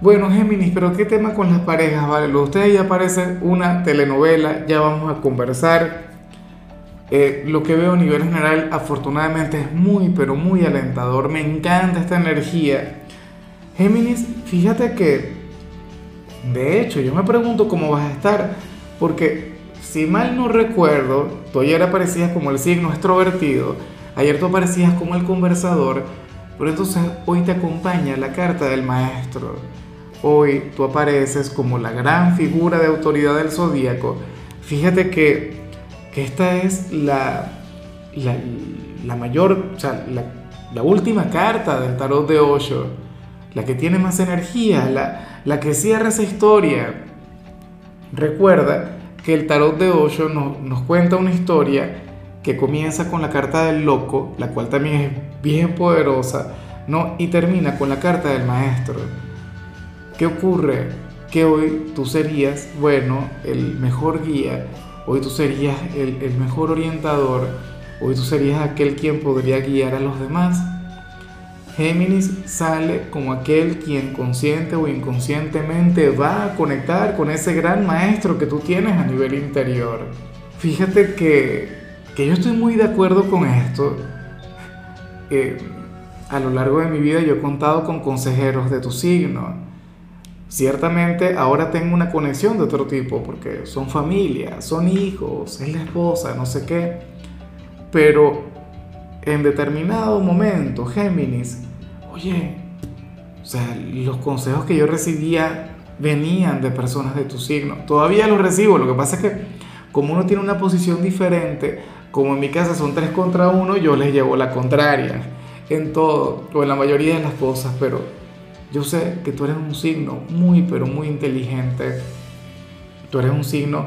Bueno, Géminis, pero ¿qué tema con las parejas? Vale, ustedes ya parece una telenovela, ya vamos a conversar. Eh, lo que veo a nivel general, afortunadamente, es muy, pero muy alentador. Me encanta esta energía. Géminis, fíjate que, de hecho, yo me pregunto cómo vas a estar, porque si mal no recuerdo, tú ayer aparecías como el signo extrovertido, ayer tú aparecías como el conversador, pero entonces hoy te acompaña la carta del maestro. Hoy tú apareces como la gran figura de autoridad del zodíaco. Fíjate que, esta es la, la, mayor, o sea, la, última carta del tarot de Osho, la que tiene más energía, la, la que cierra esa historia. Recuerda que el tarot de Osho nos, nos cuenta una historia que comienza con la carta del loco, la cual también es bien poderosa, ¿no? y termina con la carta del maestro. ¿Qué ocurre? Que hoy tú serías, bueno, el mejor guía, hoy tú serías el, el mejor orientador, hoy tú serías aquel quien podría guiar a los demás. Géminis sale como aquel quien consciente o inconscientemente va a conectar con ese gran maestro que tú tienes a nivel interior. Fíjate que, que yo estoy muy de acuerdo con esto. Eh, a lo largo de mi vida yo he contado con consejeros de tu signo Ciertamente ahora tengo una conexión de otro tipo porque son familia, son hijos, es la esposa, no sé qué. Pero en determinado momento, Géminis, oye, o sea, los consejos que yo recibía venían de personas de tu signo. Todavía los recibo, lo que pasa es que como uno tiene una posición diferente, como en mi casa son tres contra uno, yo les llevo la contraria en todo, o en la mayoría de las cosas, pero yo sé que tú eres un signo muy, pero muy inteligente. Tú eres un signo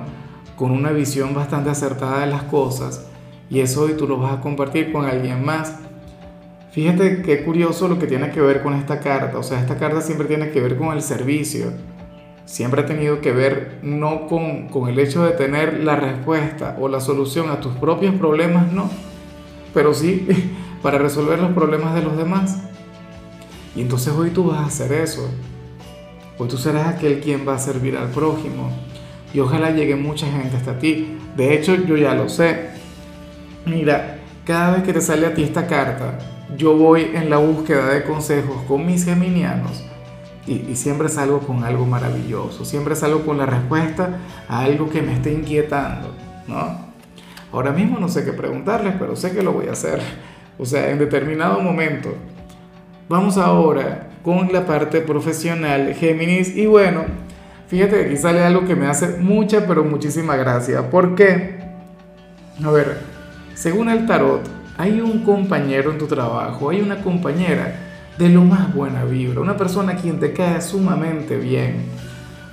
con una visión bastante acertada de las cosas y eso hoy tú lo vas a compartir con alguien más. Fíjate qué curioso lo que tiene que ver con esta carta. O sea, esta carta siempre tiene que ver con el servicio. Siempre ha tenido que ver no con, con el hecho de tener la respuesta o la solución a tus propios problemas, no. Pero sí para resolver los problemas de los demás. Y entonces hoy tú vas a hacer eso. Hoy tú serás aquel quien va a servir al prójimo. Y ojalá llegue mucha gente hasta ti. De hecho, yo ya lo sé. Mira, cada vez que te sale a ti esta carta, yo voy en la búsqueda de consejos con mis geminianos. Y, siempre salgo con algo maravilloso. Siempre salgo con la respuesta a algo que me esté inquietando. ¿no? Ahora mismo no sé qué preguntarles, pero sé que lo voy a hacer. O sea, en determinado momento Vamos ahora con la parte profesional, Géminis. Y bueno, fíjate que aquí sale algo que me hace mucha, pero muchísima gracia. ¿Por qué? A ver, según el tarot, hay un compañero en tu trabajo, hay una compañera de lo más buena vibra, una persona a quien te cae sumamente bien.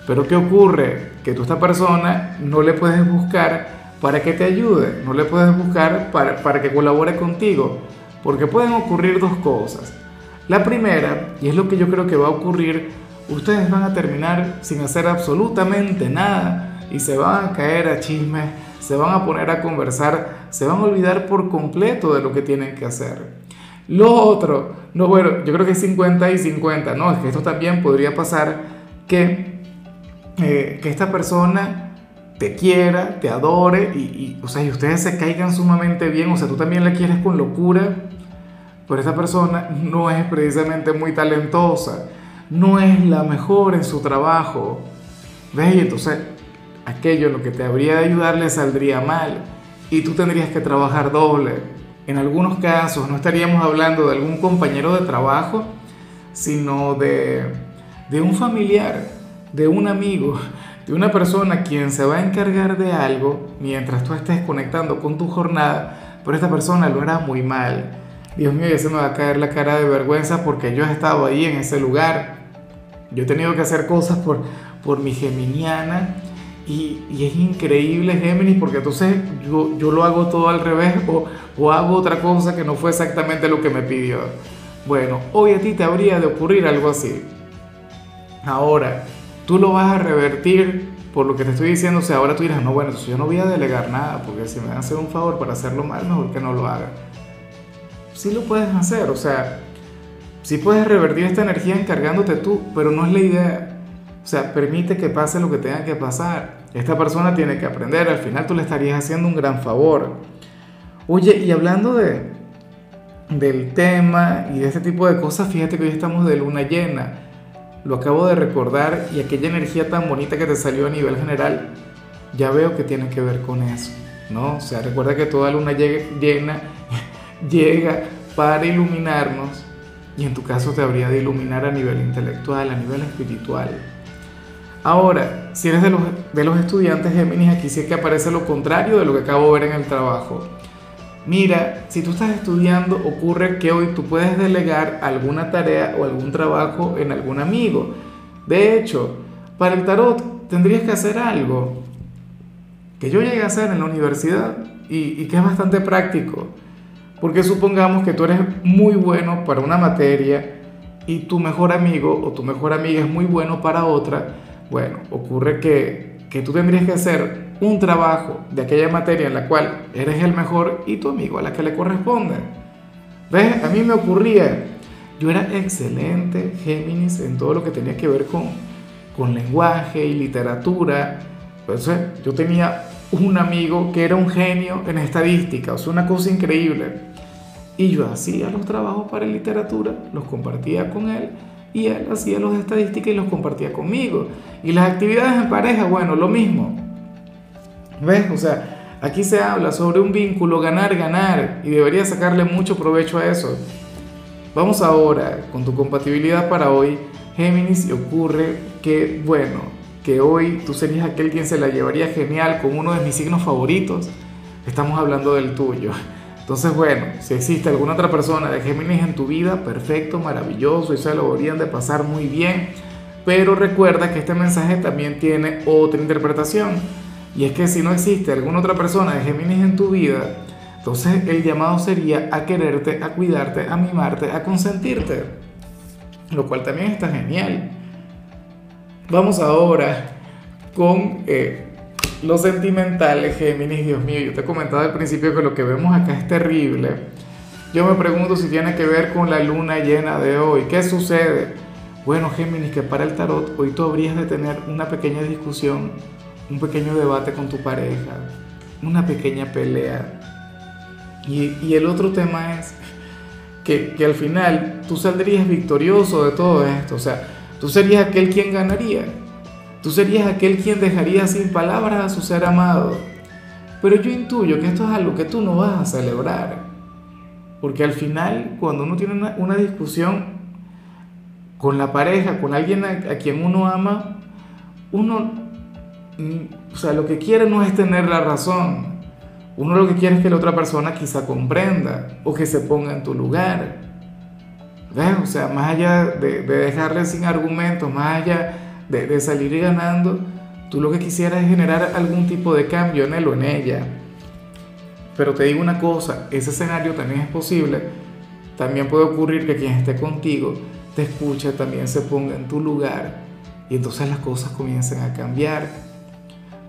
Pero ¿qué ocurre? Que tú a esta persona no le puedes buscar para que te ayude, no le puedes buscar para, para que colabore contigo, porque pueden ocurrir dos cosas. La primera, y es lo que yo creo que va a ocurrir, ustedes van a terminar sin hacer absolutamente nada y se van a caer a chismes, se van a poner a conversar, se van a olvidar por completo de lo que tienen que hacer. Lo otro, no, bueno, yo creo que es 50 y 50, no, es que esto también podría pasar que, eh, que esta persona te quiera, te adore y, y, o sea, y ustedes se caigan sumamente bien, o sea, tú también la quieres con locura pero esa persona no es precisamente muy talentosa, no es la mejor en su trabajo. ¿Ves? Y entonces aquello lo que te habría de ayudar le saldría mal y tú tendrías que trabajar doble. En algunos casos no estaríamos hablando de algún compañero de trabajo, sino de, de un familiar, de un amigo, de una persona quien se va a encargar de algo mientras tú estés conectando con tu jornada, pero esta persona lo hará muy mal Dios mío, ya se me va a caer la cara de vergüenza porque yo he estado ahí en ese lugar. Yo he tenido que hacer cosas por, por mi geminiana. Y, es increíble Géminis porque entonces yo, yo lo hago todo al revés o, o hago otra cosa que no fue exactamente lo que me pidió. Bueno, hoy a ti te habría de ocurrir algo así. Ahora, tú lo vas a revertir por lo que te estoy diciendo. O sea, ahora tú dirás, no, bueno, yo no voy a delegar nada porque si me van a hacer un favor para hacerlo mal, mejor que no lo haga. Sí lo puedes hacer, o sea, sí puedes revertir esta energía encargándote tú, pero no es la idea. O sea, permite que pase lo que tenga que pasar. Esta persona tiene que aprender, al final tú le estarías haciendo un gran favor. Oye, y hablando de, del tema y de este tipo de cosas, fíjate que hoy estamos de luna llena. Lo acabo de recordar y aquella energía tan bonita que te salió a nivel general, ya veo que tiene que ver con eso, ¿no? O sea, recuerda que toda luna llena llega para iluminarnos y en tu caso te habría de iluminar a nivel intelectual, a nivel espiritual. Ahora, si eres de los, de los estudiantes Géminis, aquí sí que aparece lo contrario de lo que acabo de ver en el trabajo. Mira, si tú estás estudiando, ocurre que hoy tú puedes delegar alguna tarea o algún trabajo en algún amigo. De hecho, para el tarot tendrías que hacer algo que yo llegué a hacer en la universidad y que es bastante práctico. Porque supongamos que tú eres muy bueno para una materia y tu mejor amigo o tu mejor amiga es muy bueno para otra. Bueno, ocurre que, que tú tendrías que hacer un trabajo de aquella materia en la cual eres el mejor y tu amigo a la que le corresponde. ¿Ves? A mí me ocurría, yo era excelente Géminis en todo lo que tenía que ver con, con lenguaje y literatura. Pues, yo tenía un amigo que era un genio en estadística, o sea, una cosa increíble. Y yo hacía los trabajos para literatura, los compartía con él, y él hacía los de estadística y los compartía conmigo. Y las actividades en pareja, bueno, lo mismo. ¿Ves? O sea, aquí se habla sobre un vínculo ganar, ganar y debería sacarle mucho provecho a eso. Vamos ahora con tu compatibilidad para hoy, Géminis, y ocurre que, bueno, que hoy tú serías aquel quien se la llevaría genial con uno de mis signos favoritos. Estamos hablando del tuyo. Entonces, bueno, si existe alguna otra persona de Géminis en tu vida, perfecto, maravilloso, y se lo deberían de pasar muy bien. Pero recuerda que este mensaje también tiene otra interpretación. Y es que si no existe alguna otra persona de Géminis en tu vida, entonces el llamado sería a quererte, a cuidarte, a mimarte, a consentirte. Lo cual también está genial. Vamos ahora con eh, lo sentimental, Géminis. Dios mío, yo te he comentado al principio que lo que vemos acá es terrible. Yo me pregunto si tiene que ver con la luna llena de hoy. ¿Qué sucede? Bueno, Géminis, que para el tarot hoy tú habrías de tener una pequeña discusión un pequeño debate con tu pareja, una pequeña pelea. Y, el otro tema es que, que, al final tú saldrías victorioso de todo esto, o sea, tú serías aquel quien ganaría, tú serías aquel quien dejaría sin palabras a su ser amado. Pero yo intuyo que esto es algo que tú no vas a celebrar, porque al final cuando uno tiene una, discusión con la pareja, con alguien a, a quien uno ama, uno o sea, lo que quiere no es tener la razón. Uno lo que quiere es que la otra persona quizá comprenda o que se ponga en tu lugar. ¿Ves? O sea, más allá de, dejarle sin argumentos, más allá de, salir ganando, tú lo que quisieras es generar algún tipo de cambio en él o en ella. Pero te digo una cosa, ese escenario también es posible. También puede ocurrir que quien esté contigo te escuche, también se ponga en tu lugar y entonces las cosas comiencen a cambiar.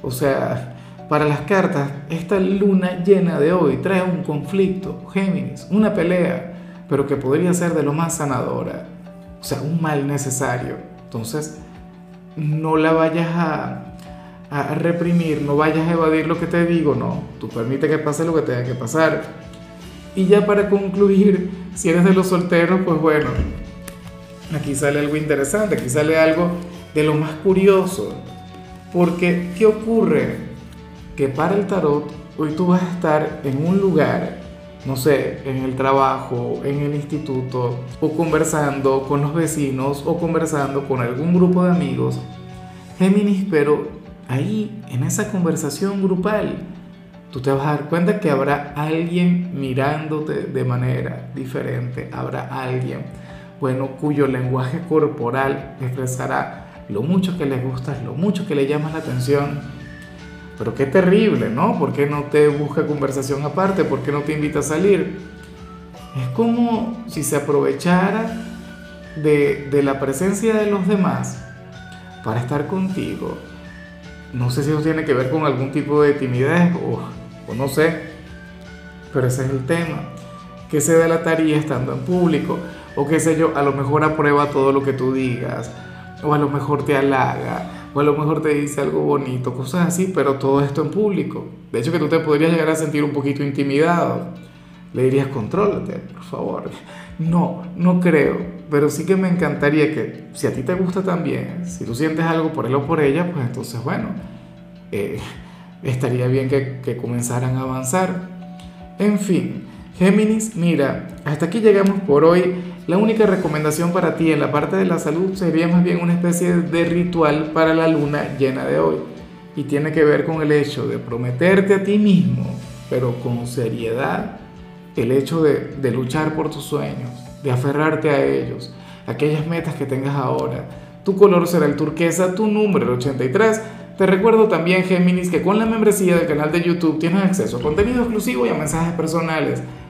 O sea, para las cartas, esta luna llena de hoy trae un conflicto, Géminis, una pelea, pero que podría ser de lo más sanadora. O sea, un mal necesario. Entonces, no la vayas a, a reprimir, no vayas a evadir lo que te digo, no. Tú permite que pase lo que tenga que pasar. Y ya para concluir, si eres de los solteros, pues bueno, aquí sale algo interesante, aquí sale algo de lo más curioso. Porque, ¿qué ocurre? Que para el tarot, hoy tú vas a estar en un lugar, no sé, en el trabajo, en el instituto, o conversando con los vecinos, o conversando con algún grupo de amigos. Géminis, pero ahí, en esa conversación grupal, tú te vas a dar cuenta que habrá alguien mirándote de manera diferente, habrá alguien, bueno, cuyo lenguaje corporal expresará lo mucho que le gustas, lo mucho que le llamas la atención. Pero qué terrible, ¿no? ¿Por qué no te busca conversación aparte? ¿Por qué no te invita a salir? Es como si se aprovechara de, de la presencia de los demás para estar contigo. No sé si eso tiene que ver con algún tipo de timidez o, o no sé, pero ese es el tema. Que se delataría estando en público o qué sé yo, a lo mejor aprueba todo lo que tú digas o a lo mejor te halaga o a lo mejor te dice algo bonito, cosas así, pero todo esto en público. De hecho que tú te podrías llegar a sentir un poquito intimidado. Le dirías, contrólate, por favor. No, no creo, pero sí que me encantaría que si a ti te gusta también, si tú sientes algo por él o por ella, pues entonces, bueno, eh, estaría bien que, que comenzaran a avanzar. En fin, Géminis, mira, hasta aquí llegamos por hoy. La única recomendación para ti en la parte de la salud sería más bien una especie de ritual para la luna llena de hoy. Y tiene que ver con el hecho de prometerte a ti mismo, pero con seriedad, el hecho de, luchar por tus sueños, de aferrarte a ellos, aquellas metas que tengas ahora. Tu color será el turquesa, tu número el 83. Te recuerdo también, Géminis, que con la membresía del canal de YouTube tienes acceso a contenido exclusivo y a mensajes personales.